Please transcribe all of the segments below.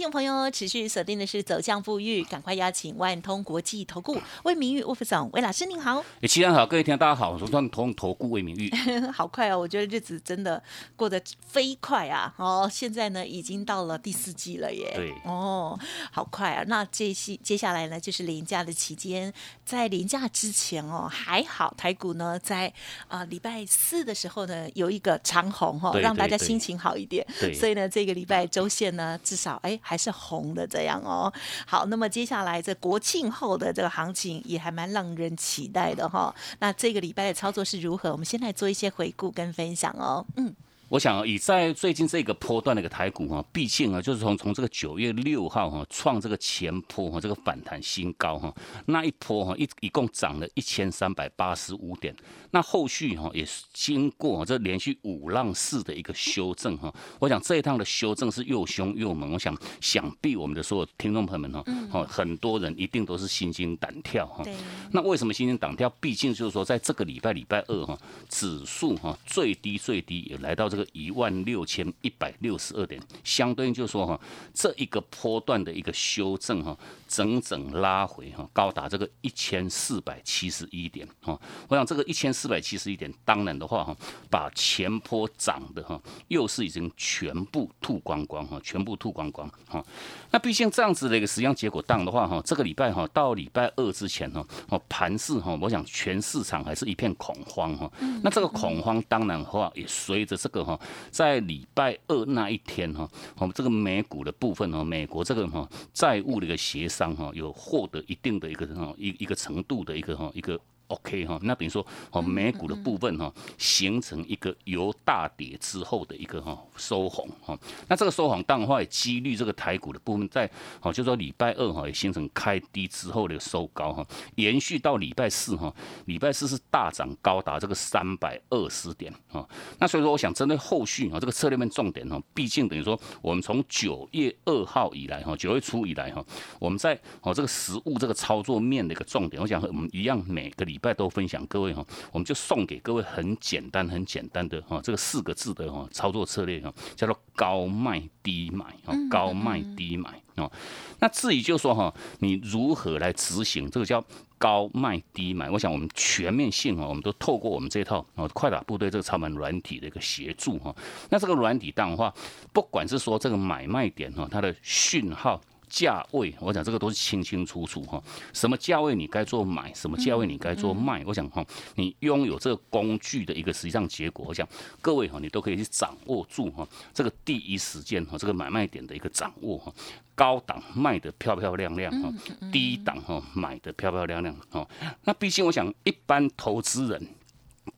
听众朋友持续锁定的是《走向富裕》，赶快邀请万通国际投顾魏明玉魏副总魏老师您好。诶，齐安好，各位听众大家好，我是万通投顾魏明玉。好快哦，我觉得日子真的过得飞快啊！哦，现在呢已经到了第四季了耶。对哦，好快啊！那接下接下来呢就是连假的期间，在连假之前哦，还好台股呢在啊礼拜四的时候呢有一个长红哈、让大家心情好一点。对所以呢这个礼拜周线呢至少哎还是红的这样哦。好，那么接下来这国庆后的这个行情也还蛮让人期待的哈、那这个礼拜的操作是如何？我们先来做一些回顾跟分享哦。嗯，我想以在最近这个波段的一个台股哈，毕竟啊，就是从从这个九月六号哈创这个前坡哈这个反弹新高哈，那一波哈一一共涨了一千三百八十五点，那后续哈也是经过这连续五浪式的一个修正哈，我想这一趟的修正是又凶又猛，我想想必我们的所有听众朋友们哈，哦很多人一定都是心惊胆跳哈。对，那为什么心惊胆跳？毕竟就是说，在这个礼拜礼拜二哈，指数哈最低最低也来到这个一万六千一百六十二点，相对应就是说哈，这一个波段的一个修正哈，整整拉回哈，高达这个一千四百七十一点哈。我想这个一千四百七十一点，当然的话哈，把前坡涨的哈，又是已经全部吐光光哈，全部吐光光哈。那毕竟这样子的一个实际上结果当的话哈，这个礼拜哈到礼拜二之前哈，哦盘市哈，我想全市场还是一片恐慌哈。那这个恐慌当然的话也随着这个在礼拜二那一天哈，我们这个美股的部分哈，美国这个哈债务的一个协商哈，有获得一定的一个哈一一个程度的一个哈一个。OK 哈，那等于说哦，美股的部分哈，形成一个由大跌之后的一个哈收红哈。那这个收红当然话也激励这个台股的部分在哦，就说礼拜二哈也形成开低之后的收高哈，延续到礼拜四哈，礼拜四是大涨高达这个三百二十点哈。那所以说，我想针对后续啊这个策略面重点哈，毕竟等于说我们从九月二号以来哈，九月初以来哈，我们在哦这个实物这个操作面的一个重点，我想我们一样每个礼拜都分享各位哈，我们就送给各位很简单很简单的哈这个四个字的哈操作策略哈，叫做高卖低买啊，高卖低买哦。那至于就说哈，你如何来执行这个叫高卖低买？我想我们全面性哈，我们都透过我们这套哦快打部队这个操盘软体的一个协助哈。那这个软体当的话，不管是说这个买卖点哈，它的讯号。价位，我讲这个都是清清楚楚哈。什么价位你该做买，什么价位你该做卖，我想哈，你拥有这个工具的一个实际上结果，我想各位哈，你都可以去掌握住哈，这个第一时间哈，这个买卖点的一个掌握哈。高档卖的漂漂亮亮哈，低档哈买的漂漂亮亮哈。那毕竟我想，一般投资人。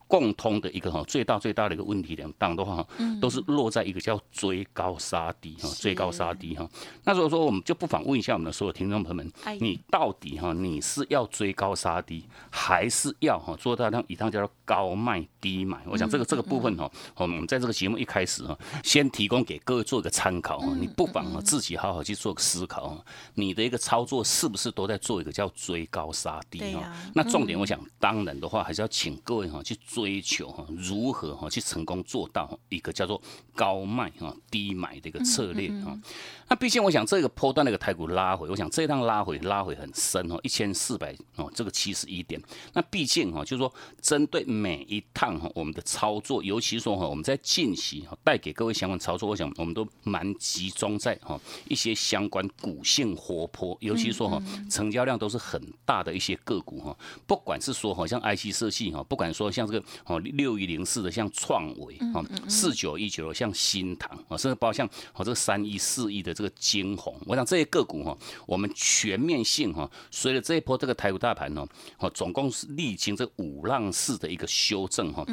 共通的一个哈最大最大的一个问题两档的话哈，都是落在一个叫追高杀低哈，追高杀低哈。那如果说我们就不妨问一下我们的所有听众朋友们哎，你到底哈你是要追高杀低，还是要哈做到像以上叫做高卖低买？我想这个这个部分哈，我们在这个节目一开始哈，先提供给各位做一个参考哈，你不妨自己好好去做个思考哈，你的一个操作是不是都在做一个叫追高杀低哈？那重点我想当然的话，还是要请各位哈去追求哈如何哈去成功做到一个叫做高卖哈低买的一个策略哈。那毕竟我想这个波段那个台股拉回，我想这一趟拉回拉回很深哦，一千四百哦这个七十一点。那毕竟哈就是说针对每一趟哈我们的操作，尤其说哈我们在近期哈带给各位相关操作，我想我们都蛮集中在哈一些相关股性活泼，尤其说哈成交量都是很大的一些个股哈，不管是说好像 IC 设计哈，不管说像这个哦六一零四的像创维哦，四九一九的像新唐哦，甚至包括像哦这个三一四一的这个金红，我想这些个股哈，我们全面性哈，随着这一波这个台股大盘哦，哦总共是历经这五浪式的一个修正哈，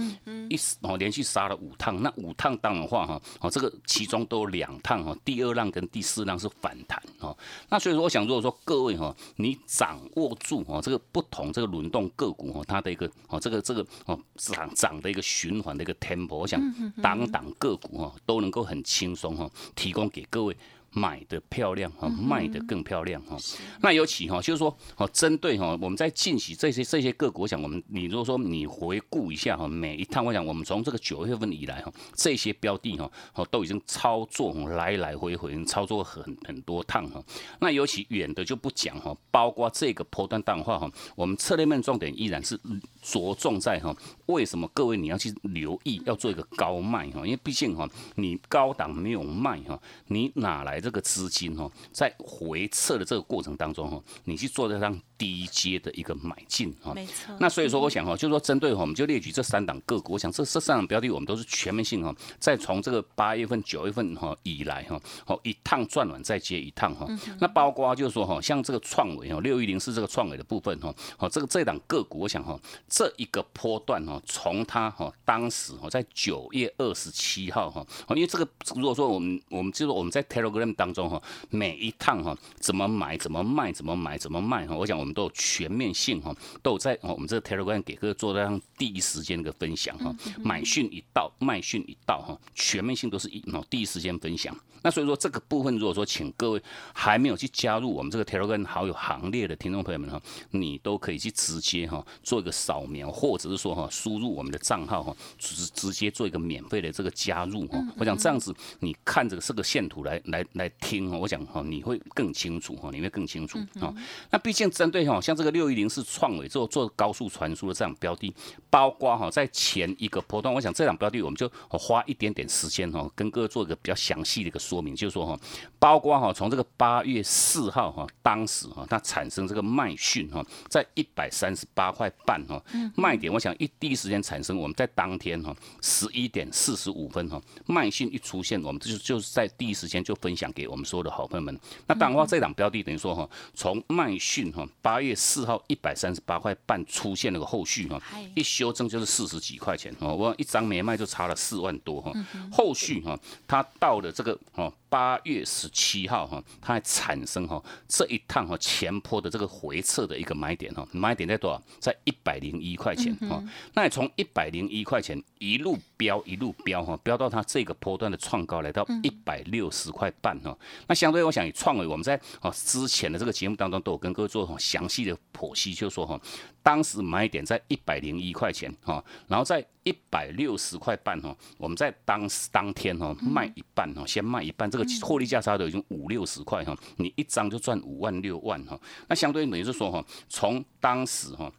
一哦连续杀了五趟，那五趟当的话哈，哦这个其中都有两趟哈，第二浪跟第四浪是反弹哦，那所以说我想如果说各位哈，你掌握住哦这个不同这个轮动个股哈，它的一个哦这个这个哦涨涨的一个循环的一个 tempo，我想当当个股哈都能够很轻松哈提供给各位。买的漂亮哈，卖的更漂亮哈。那尤其哈，就是说哦，针对哈，我们在近期这些这些个股，我想我们你如果说你回顾一下哈，每一趟我想我们从这个九月份以来哈，这些标的哈，哦都已经操作来来回回操作很很多趟哈。那尤其远的就不讲哈，包括这个波段淡化哈，我们策略面重点依然是着重在哈，为什么各位你要去留意要做一个高卖哈？因为毕竟哈，你高档没有卖哈，你哪来？这个资金哈，在回撤的这个过程当中哈，你去做这张低阶的一个买进哈，没错。那所以说，我想哈，就是说针对哈，我们就列举这三档个股，我想这这三档标的我们都是全面性哈，在从这个八月份、九月份哈以来哈，好一趟转完再接一趟哈。那包括就是说哈，像这个创维哈，六一零四这个创维的部分哈，哦这个这档个股，我想哈，这一个波段哈，从它哈当时哈在九月二十七号哈，因为这个如果说我们我们就是我们在 Telegram。当中哈，每一趟哈，怎么买怎么卖，怎么买怎么卖哈，我想我们都有全面性哈，都有在我们这个 Telegram 给各位做这样第一时间的一个分享哈，买讯一到，卖讯一到哈，全面性都是一哦第一时间分享。那所以说这个部分，如果说请各位还没有去加入我们这个 Telegram 好友行列的听众朋友们哈，你都可以去直接哈做一个扫描，或者是说哈输入我们的账号哈，直直接做一个免费的这个加入哈。我想这样子，你看这个这个线图来来来听哈，我想哈你会更清楚哈，你会更清楚啊。那毕竟针对哈像这个六一零是创伟做做高速传输的这样标的，包括哈在前一个波段，我想这两标的我们就花一点点时间哈，跟各位做一个比较详细的一个。说明就是说哈，包括哈从这个八月四号哈，当时哈它产生这个卖讯哈，在一百三十八块半哈，卖点我想一第一时间产生，我们在当天哈十一点四十五分哈，卖讯一出现，我们就就是在第一时间就分享给我们所有的好朋友们。那当然话，这档标的等于说哈，从卖讯哈八月四号一百三十八块半出现了个后续哈，一修正就是四十几块钱哦，我一张没卖就差了四万多哈，后续哈它到了这个。哦，八月十七号哈，它还产生哈这一趟哈前坡的这个回撤的一个买点哈，买点在多少？在一百零一块钱哈。那你从一百零一块钱一路飙一路飙哈，飙到它这个波段的创高来到一百六十块半哈。那相对我想以创维，我们在啊之前的这个节目当中都有跟各位做详细的剖析，就说哈。当时买点在一百零一块钱哈，然后在一百六十块半哈，我们在当时当天哈卖一半哈，先卖一半，这个获利价差都已经五六十块哈，你一张就赚五万六万哈，那相对等于是说哈，从当时哈，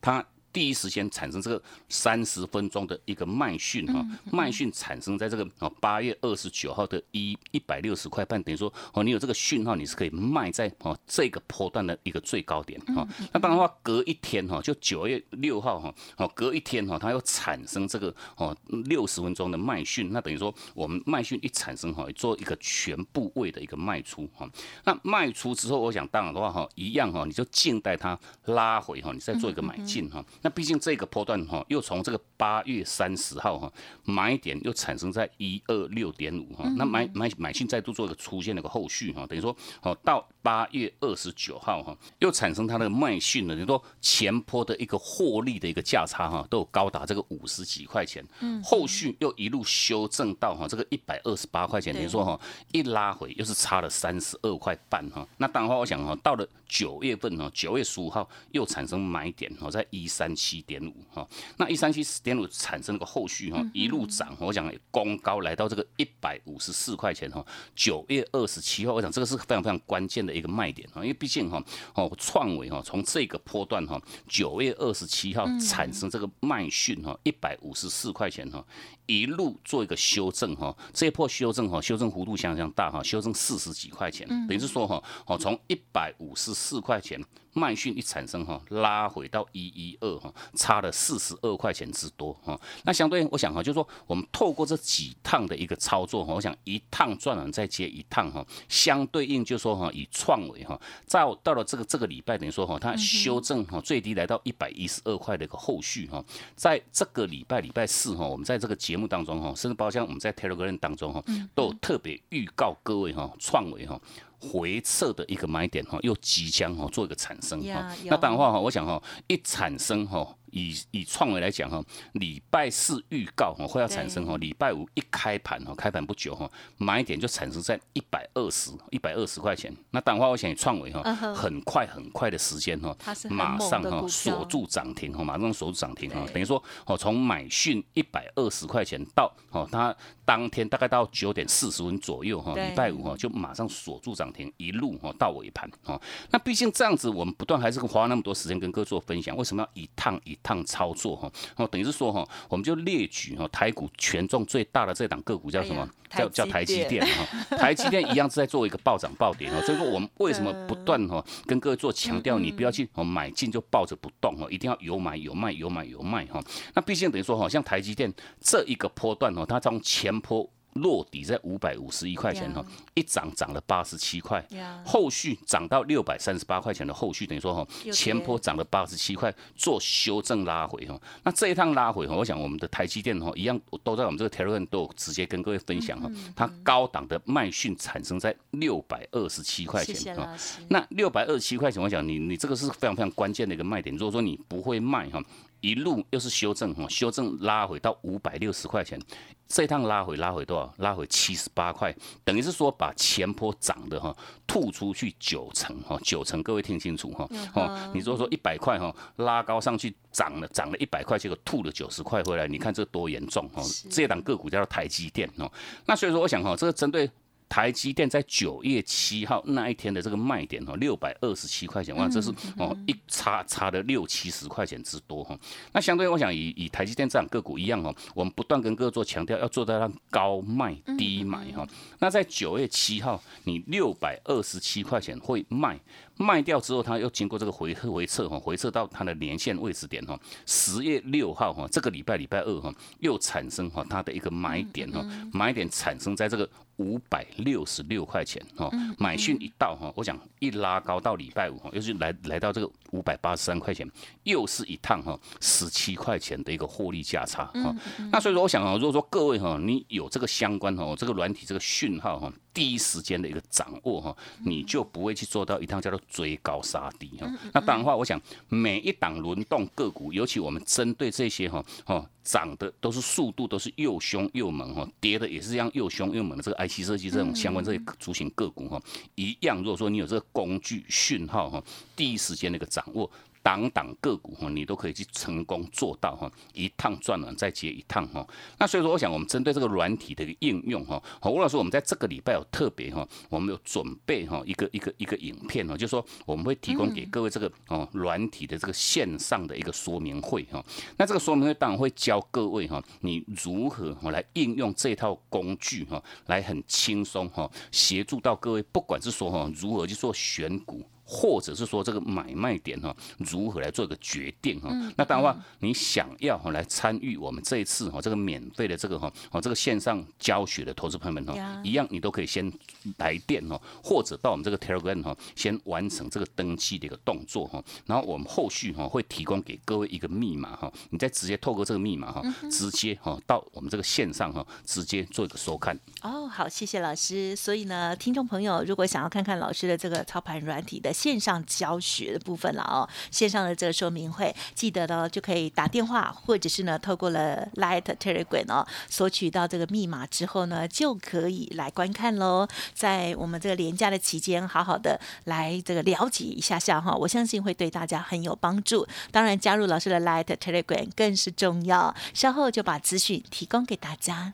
它。第一时间产生这个三十分钟的一个卖讯哈，卖讯产生在这个哦八月二十九号的一一百六十块半，等于说哦你有这个讯号，你是可以卖在哦这个波段的一个最高点哈。那当然话隔一天哈，就九月六号哈，哦隔一天哈，它又产生这个哦六十分钟的卖讯，那等于说我们卖讯一产生哈，做一个全部位的一个卖出哈。那卖出之后，我想当然的话哈，一样哈，你就静待它拉回哈，你再做一个买进哈。那毕竟这个波段哈，又从这个八月三十号哈买点又产生在一二六点五哈，那买买买进再度做一个出现了个后续哈，等于说哦到八月二十九号哈，又产生它的卖讯了，等于说前坡的一个获利的一个价差哈，都有高达这个五十几块钱，嗯，后续又一路修正到哈这个一百二十八块钱，等于说哈一拉回又是差了三十二块半哈，那当然话我想哈到了九月份哈九月十五号又产生买点哈在一三。七点五哈，那一三七四点五产生了个后续哈，一路涨，我讲攻高来到这个一百五十四块钱哈。九月二十七号，我讲这个是非常非常关键的一个卖点哈，因为毕竟哈哦创维哈从这个波段哈，九月二十七号产生这个卖讯哈，一百五十四块钱哈。一路做一个修正哈，这一波修正哈，修正幅度相当大哈，修正四十几块钱，等于是说哈，哦从一百五十四块钱卖讯一产生哈，拉回到一一二哈，差了四十二块钱之多哈。那相对我想哈，就是说我们透过这几趟的一个操作哈，我想一趟赚完再接一趟哈，相对应就说哈，以创维哈，在到了这个这个礼拜等于说哈，它修正哈，最低来到一百一十二块的一个后续哈，在这个礼拜礼拜四哈，我们在这个节目当中哈，甚至包括像我们在 Telegram 当中哈，都有特别预告各位哈，创维哈。回撤的一个买点哈，又即将哈做一个产生哈。那当然话哈，我想哈，一产生哈。以以创维来讲哈，礼拜四预告哈会要产生哈，礼拜五一开盘哈，开盘不久哈，买点就产生在一百二十一百二十块钱。那当话我想以创维哈，很快很快的时间哈，马上哈锁住涨停哈，马上锁住涨停哈，等于说哦从买讯一百二十块钱到哦它当天大概到九点四十分左右哈，礼拜五哈就马上锁住涨停，一路哈到尾盘哈。那毕竟这样子，我们不断还是花那么多时间跟各位做分享，为什么要一趟一？趟操作哈，哦，等于是说哈，我们就列举哈，台股权重最大的这档个股叫什么？叫叫台积电哈，台积电一样是在做一个暴涨暴跌哈，所以说我们为什么不断哈跟各位做强调，你不要去哦买进就抱着不动哦，一定要有买有卖有买有卖哈。那毕竟等于说哈，像台积电这一个波段哦，它从前坡。落底在五百五十一块钱哈，一涨涨了八十七块，后续涨到六百三十八块钱的后续，等于说哈，前坡涨了八十七块，做修正拉回哈。那这一趟拉回哈，我想我们的台积电哈一样都在我们这个 Telegram 都有直接跟各位分享哈，它高档的卖讯产生在六百二十七块钱哈。那六百二十七块钱，我想你你这个是非常非常关键的一个卖点。如果说你不会卖哈。一路又是修正哈，修正拉回到五百六十块钱，这一趟拉回拉回多少？拉回七十八块，等于是说把前坡涨的哈吐出去九成哈，九成各位听清楚哈哦，你如果说一百块哈拉高上去涨了涨了一百块，结果吐了九十块回来，你看这多严重哈！这档个股叫做台积电哦，那所以说我想哈，这个针对。台积电在九月七号那一天的这个卖点哈，六百二十七块钱，哇，这是哦一差差了六七十块钱之多哈。那相对我想以以台积电这样个股一样哦，我们不断跟各位做强调，要做到让高卖低买哈。那在九月七号，你六百二十七块钱会卖。卖掉之后，它又经过这个回回撤哈，回撤到它的年线位置点哈。十月六号哈，这个礼拜礼拜二哈，又产生哈它的一个买点哈，买点产生在这个五百六十六块钱哈。买讯一到哈，我想一拉高到礼拜五哈，又是来来到这个五百八十三块钱，又是一趟哈十七块钱的一个获利价差哈。那所以说，我想啊，如果说各位哈，你有这个相关哈，这个软体这个讯号哈。第一时间的一个掌握哈，你就不会去做到一趟叫做追高杀低哈。那当然话，我想每一档轮动个股，尤其我们针对这些哈，哦涨的都是速度都是又凶又猛哈，跌的也是这样又凶又猛的这个 IC 设计这种相关这些族群个股哈，一样。如果说你有这个工具讯号哈，第一时间的一个掌握。档档个股哈，你都可以去成功做到哈，一趟赚了再接一趟哈。那所以说，我想我们针对这个软体的一个应用哈，吴老师，我们在这个礼拜有特别哈，我们有准备哈一个一个一个影片哈，就说我们会提供给各位这个哦软体的这个线上的一个说明会哈。那这个说明会当然会教各位哈，你如何来应用这套工具哈，来很轻松哈，协助到各位，不管是说哈如何去做选股。或者是说这个买卖点哈，如何来做一个决定哈？那当然话，你想要哈来参与我们这一次哈这个免费的这个哈哦这个线上教学的投资朋友们哈，一样你都可以先来电哈，或者到我们这个 Telegram 哈，先完成这个登记的一个动作哈，然后我们后续哈会提供给各位一个密码哈，你再直接透过这个密码哈，直接哈到我们这个线上哈，直接做一个收看。哦，好，谢谢老师。所以呢，听众朋友如果想要看看老师的这个操盘软体的。线上教学的部分了哦，线上的这个说明会，记得呢就可以打电话，或者是呢透过了 Light Telegram 哦，索取到这个密码之后呢，就可以来观看喽。在我们这个廉价的期间，好好的来这个了解一下下哈，我相信会对大家很有帮助。当然，加入老师的 Light Telegram 更是重要。稍后就把资讯提供给大家。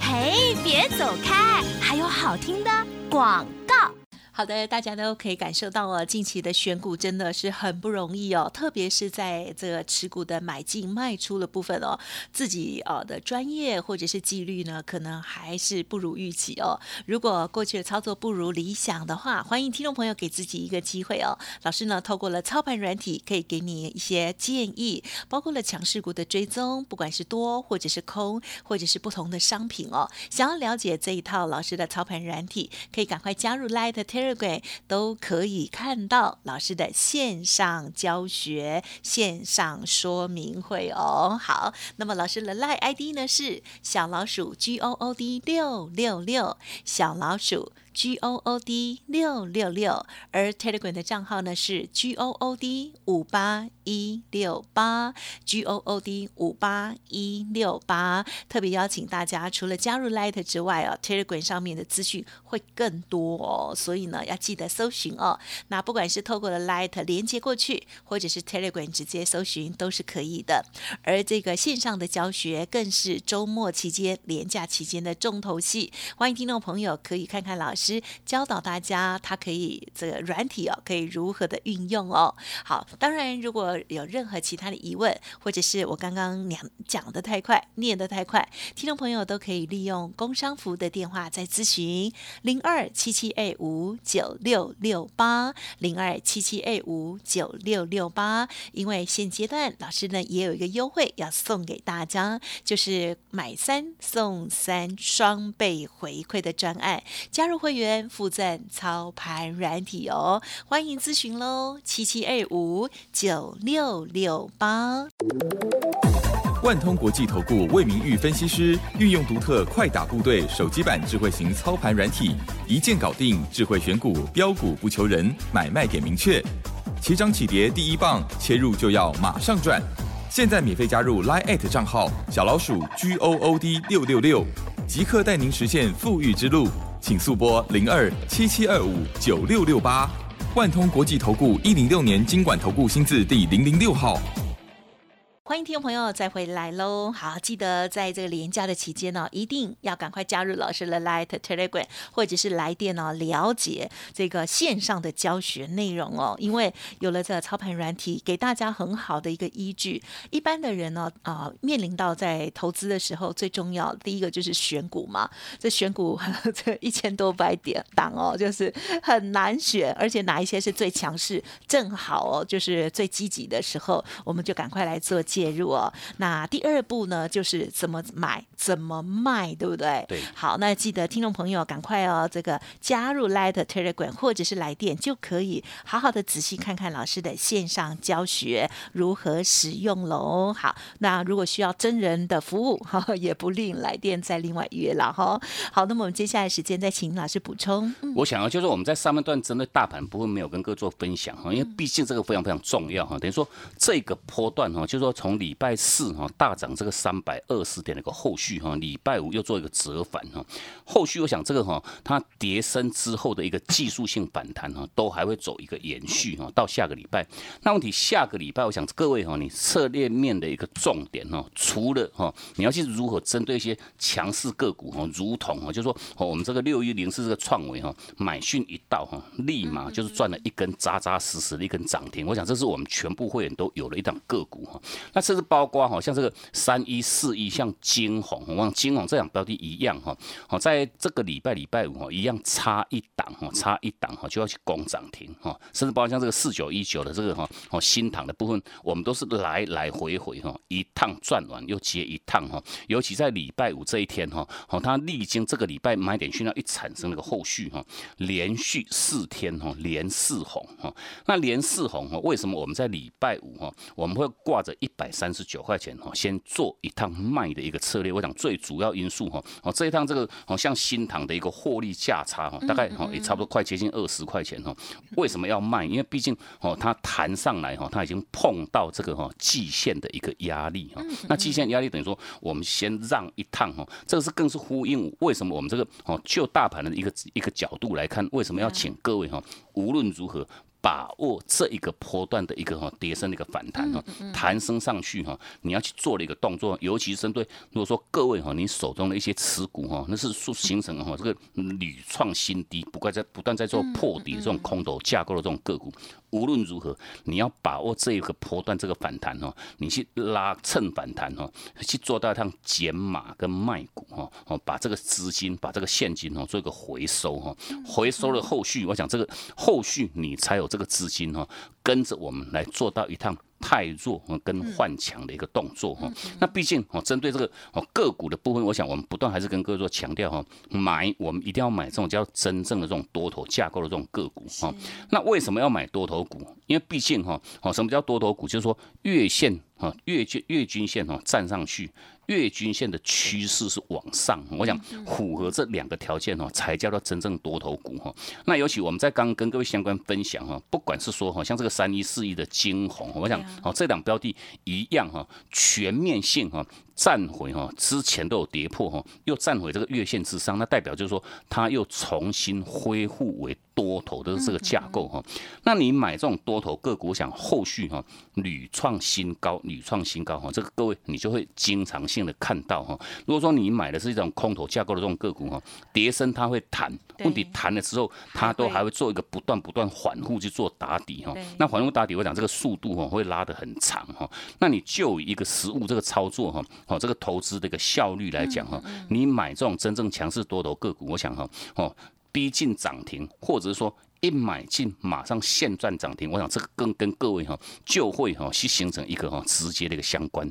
嘿，别走开，还有好听的广告。好的，大家都可以感受到哦，近期的选股真的是很不容易哦，特别是在这个持股的买进卖出的部分哦，自己呃的专业或者是纪律呢，可能还是不如预期哦。如果过去的操作不如理想的话，欢迎听众朋友给自己一个机会哦。老师呢，透过了操盘软体，可以给你一些建议，包括了强势股的追踪，不管是多或者是空，或者是不同的商品哦。想要了解这一套老师的操盘软体，可以赶快加入 Light 各位。都可以看到老师的线上教学、线上说明会哦。好，那么老师的 Line ID 呢是小老鼠 G O O D 六六六，小老鼠。G O O D 六六六，而 Telegram 的账号呢是 G O O D 五八一六八，G O O D 五八一六八。特别邀请大家，除了加入 Light 之外哦，Telegram 上面的资讯会更多哦，所以呢要记得搜寻哦。那不管是透过了 Light 连接过去，或者是 Telegram 直接搜寻都是可以的。而这个线上的教学更是周末期间、连假期间的重头戏，欢迎听众朋友可以看看老师。教导大家，它可以这个软体哦，可以如何的运用哦。好，当然如果有任何其他的疑问，或者是我刚刚讲讲的太快，念的太快，听众朋友都可以利用工商服的电话再咨询零二七七 A 五九六六八零二七七 A 五九六六八。因为现阶段老师呢也有一个优惠要送给大家，就是买三送三双倍回馈的专案，加入会。员附赠操盘软体哦，欢迎咨询喽，七七二五九六六八。万通国际投顾魏明玉分析师运用独特快打部队手机版智慧型操盘软体，一键搞定智慧选股标股不求人，买卖点明确，起涨起跌第一棒，切入就要马上赚。现在免费加入 Line 账号小老鼠 G O O D 六六六，即刻带您实现富裕之路。请速拨零二七七二五九六六八，万通国际投顾一零六年经管投顾新字第零零六号。欢迎听众朋友再回来喽！好，记得在这个连假的期间呢，一定要赶快加入老师的 Light Telegram，或者是来电哦，了解这个线上的教学内容哦。因为有了这个操盘软体，给大家很好的一个依据。一般的人呢，啊，面临到在投资的时候，最重要第一个就是选股嘛。这选股 这一千多百点档哦，就是很难选，而且哪一些是最强势，正好哦，就是最积极的时候，我们就赶快来做。介入哦，那第二步呢，就是怎么买，怎么卖，对不对？对。好，那记得听众朋友赶快哦，这个加入 Light Telegram 或者是来电，就可以好好的仔细看看老师的线上教学如何使用喽。好，那如果需要真人的服务，哈，也不吝来电再另外约了哈。好，那么我们接下来时间再请老师补充。我想啊，就是我们在上半段针对大盘部分没有跟各位做分享哈，因为毕竟这个非常非常重要哈。等于说这个波段哈，就是说从从礼拜四哈大涨这个三百二十点的一个后续哈，礼拜五又做一个折返哈，后续我想这个哈它跌升之后的一个技术性反弹哈，都还会走一个延续哈，到下个礼拜。那问题下个礼拜，我想各位哈，你策略面的一个重点哈，除了哈你要去如何针对一些强势个股哈，如同哈，就说我们这个六一零四这个创维哈，买讯一到哈，立马就是赚了一根扎扎实实的一根涨停。我想这是我们全部会员都有了一档个股哈。那甚至包括哈，像这个三一四一，像金红，我望金红这两标的一样哈，好，在这个礼拜礼拜五哈，一样差一档哈，差一档哈就要去攻涨停哈，甚至包括像这个四九一九的这个哈，哦新塘的部分，我们都是来来回回哈，一趟转完又接一趟哈，尤其在礼拜五这一天哈，好，它历经这个礼拜买点讯号一产生那个后续哈，连续四天哈，连四红哈，那连四红哈，为什么我们在礼拜五哈，我们会挂着一百？三十九块钱哈，先做一趟卖的一个策略。我想最主要因素哈，哦这一趟这个好像新塘的一个获利价差哈，大概哈也差不多快接近二十块钱哈。为什么要卖？因为毕竟哦它弹上来哈，它已经碰到这个哈季线的一个压力哈。那季线压力等于说我们先让一趟哈，这个是更是呼应为什么我们这个哦就大盘的一个一个角度来看，为什么要请各位哈，无论如何把握这一个波段的一个哈跌升的一个反弹哈，弹升上去哈，你要去做的一个动作，尤其是针对如果说各位哈，你手中的一些持股哈，那是形成哈这个屡创新低，不怪在不断在做破底这种空头架构的这种个股。无论如何，你要把握这一个波段这个反弹哦，你去拉蹭反弹哦，去做到一趟减码跟卖股哈哦，把这个资金把这个现金哦做一个回收哈，回收了后续，我想这个后续你才有这个资金哈，跟着我们来做到一趟。太弱跟换强的一个动作哈，那毕竟哦，针对这个哦个股的部分，我想我们不断还是跟各位做强调哈，买我们一定要买这种叫真正的这种多头架构的这种个股哈。那为什么要买多头股？因为毕竟哈，哦什么叫多头股？就是说月线哈月均月均线哈站上去。月均线的趋势是往上，我想符合这两个条件哦，才叫做真正多头股哈。那尤其我们在刚跟各位相关分享哈，不管是说哈，像这个三一四一的金红，我想哦，这两标的一样哈，全面性哈。站回哈，之前都有跌破哈，又站回这个月线之上，那代表就是说它又重新恢复为多头的这个架构哈。那你买这种多头个股，我想后续哈屡创新高，屡创新高哈，这个各位你就会经常性的看到哈。如果说你买的是一种空头架构的这种个股哈，跌升它会弹，问题弹了之后，它都还会做一个不断不断反复去做打底哈。那反复打底，我讲这个速度哈会拉得很长哈。那你就一个实物这个操作哈。哦，这个投资的一个效率来讲哈，你买这种真正强势多头个股，我想哈，哦，逼近涨停，或者是说一买进马上现赚涨停，我想这个跟跟各位哈就会哈去形成一个哈直接的一个相关。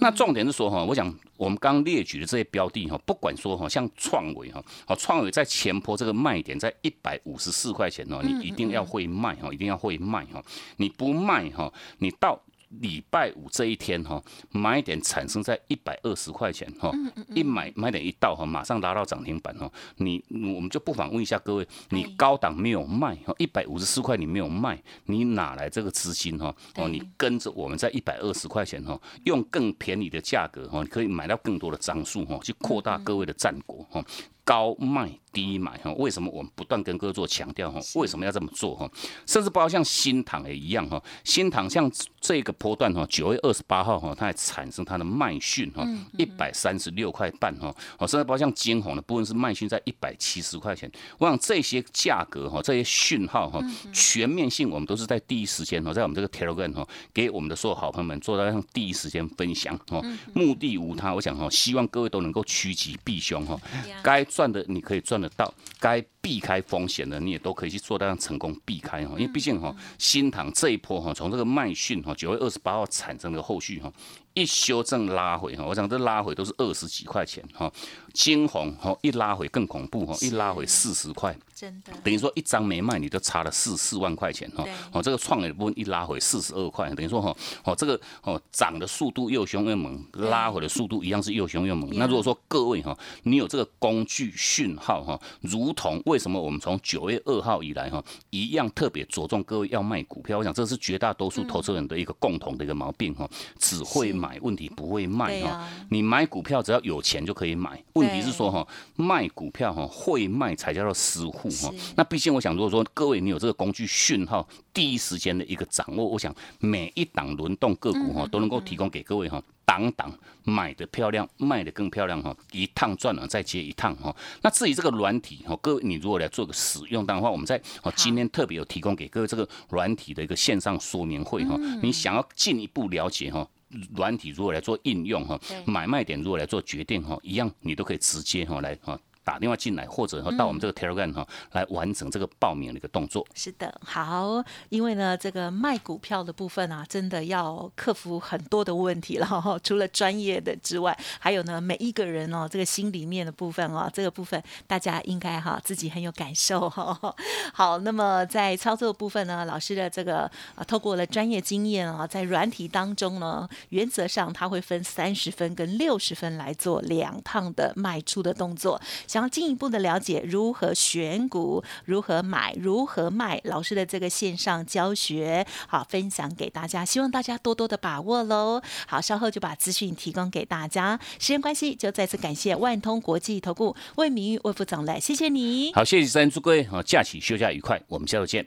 那重点是说哈，我想我们刚列举的这些标的哈，不管说哈像创维哈，好创维在前坡这个卖点在一百五十四块钱哦，你一定要会卖哈，一定要会卖哈，你不卖哈，你到。礼拜五这一天哈，买点产生在一百二十块钱哈，一买买点一到哈，马上拉到涨停板哈。你我们就不妨问一下各位，你高档没有卖哈，一百五十四块你没有卖，你哪来这个资金哈？哦，你跟着我们在一百二十块钱哈，用更便宜的价格哈，你可以买到更多的张数哈，去扩大各位的战果哈。高卖低买哈，为什么我们不断跟各位做强调哈？为什么要这么做哈？甚至包括像新塘也一样哈，新塘像这个波段哈，九月二十八号哈，它还产生它的卖讯哈，一百三十六块半哈，哦，甚至包括像金红的部分是卖讯在一百七十块钱。我想这些价格哈，这些讯号哈，全面性我们都是在第一时间哈，在我们这个 Telegram 哈，给我们的所有好朋友们做到让第一时间分享哈，目的无他，我想哈，希望各位都能够趋吉避凶哈，该。赚的你可以赚得到，该避开风险的你也都可以去做到成功避开哈，因为毕竟哈新塘这一波哈从这个卖讯哈九月二十八号产生的后续哈一修正拉回哈，我想这拉回都是二十几块钱哈，金红哈一拉回更恐怖哈，一拉回四十块。真的。等于说一张没卖，你就差了四四万块钱哈。哦，这个创业部分一拉回四十二块，等于说哈，哦这个哦涨的速度又凶又猛，拉回的速度一样是又凶又猛。那如果说各位哈，你有这个工具讯号哈，如同为什么我们从九月二号以来哈，一样特别着重各位要卖股票，我想这是绝大多数投资人的一个共同的一个毛病哈，只会买，问题不会卖哈。你买股票只要有钱就可以买，问题是说哈，卖股票哈会卖才叫做私户哈。那毕竟，我想，如果说各位你有这个工具讯号，第一时间的一个掌握，我想每一档轮动个股哈，都能够提供给各位哈，档档买的漂亮，卖的更漂亮哈，一趟赚了再接一趟哈。那至于这个软体哈，各位你如果来做个使用的话，我们在哦今天特别有提供给各位这个软体的一个线上说明会哈，你想要进一步了解哈，软体如果来做应用哈，买卖点如果来做决定哈，一样你都可以直接哈来哈。打电话进来，或者到我们这个 Telegram 哈来完成这个报名的一个动作。是的，好，因为呢，这个卖股票的部分啊，真的要克服很多的问题了哈。除了专业的之外，还有呢，每一个人哦，这个心里面的部分哦，这个部分大家应该哈自己很有感受哈。好，那么在操作部分呢，老师的这个啊，透过了专业经验啊，在软体当中呢，原则上他会分三十分跟六十分来做两趟的卖出的动作，像。想要进一步的了解如何选股、如何买、如何卖，老师的这个线上教学，好分享给大家，希望大家多多的把握喽。好，稍后就把资讯提供给大家。时间关系，就再次感谢万通国际投顾魏明玉魏副总来，谢谢你。好，谢谢三祝各位，好，假期休假愉快，我们下周见。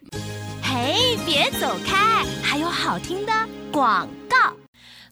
嘿，别走开，还有好听的广告。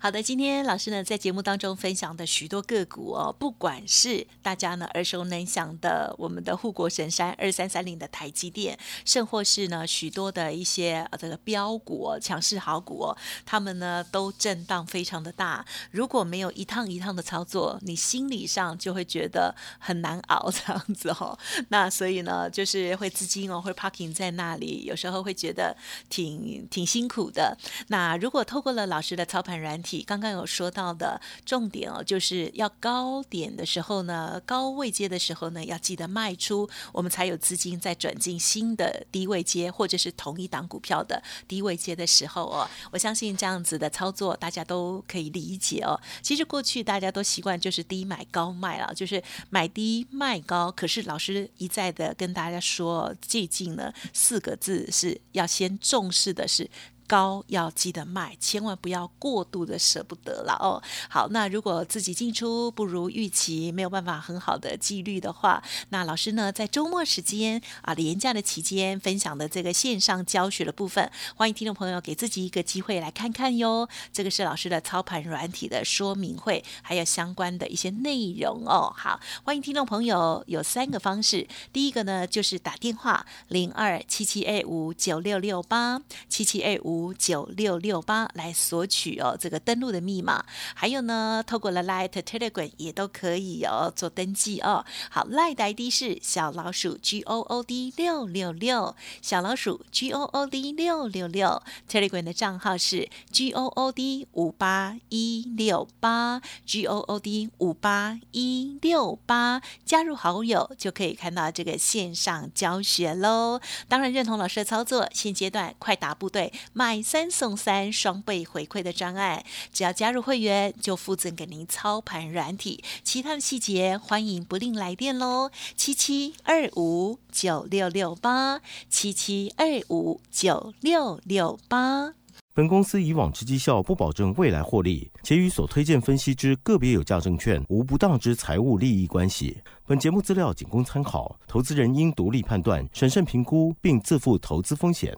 好的，今天老师呢在节目当中分享的许多个股哦，不管是大家呢耳熟能详的我们的护国神山二三三零的台积电，甚或是呢许多的一些这个标股、强势好股哦，他们呢都震荡非常的大。如果没有一趟一趟的操作，你心理上就会觉得很难熬 这样子哦。那所以呢，就是会资金哦会 parking 在那里，有时候会觉得挺挺辛苦的。那如果透过了老师的操盘软体，刚刚有说到的重点哦，就是要高点的时候呢，高位接的时候呢，要记得卖出，我们才有资金再转进新的低位接，或者是同一档股票的低位接的时候哦。我相信这样子的操作大家都可以理解哦。其实过去大家都习惯就是低买高卖了，就是买低卖高。可是老师一再的跟大家说，最近呢四个字是要先重视的是。高要记得卖，千万不要过度的舍不得了哦。好，那如果自己进出不如预期，没有办法很好的纪律的话，那老师呢在周末时间啊廉假的期间分享的这个线上教学的部分，欢迎听众朋友给自己一个机会来看看哟。这个是老师的操盘软体的说明会，还有相关的一些内容哦。好，欢迎听众朋友有三个方式，第一个呢就是打电话零二七七 A 五九六六八七七 A 五。五九六六八来索取哦，这个登录的密码，还有呢，透过了 Light Telegram 也都可以哦做登记哦。好，Light ID 是小老鼠 G O O D 六六六，小老鼠 G O O D 六六六，Telegram 的账号是 G O O D 五八一六八，G O O D 五八一六八，加入好友就可以看到这个线上教学喽。当然认同老师的操作，现阶段快打部队卖。买三送三双倍回馈的专案，只要加入会员就附赠给您操盘软体，其他的细节欢迎不吝来电喽，七七二五九六六八七七二五九六六八。本公司以往之绩效不保证未来获利，且与所推荐分析之个别有价证券无不当之财务利益关系。本节目资料仅供参考，投资人应独立判断、审慎评估，并自负投资风险。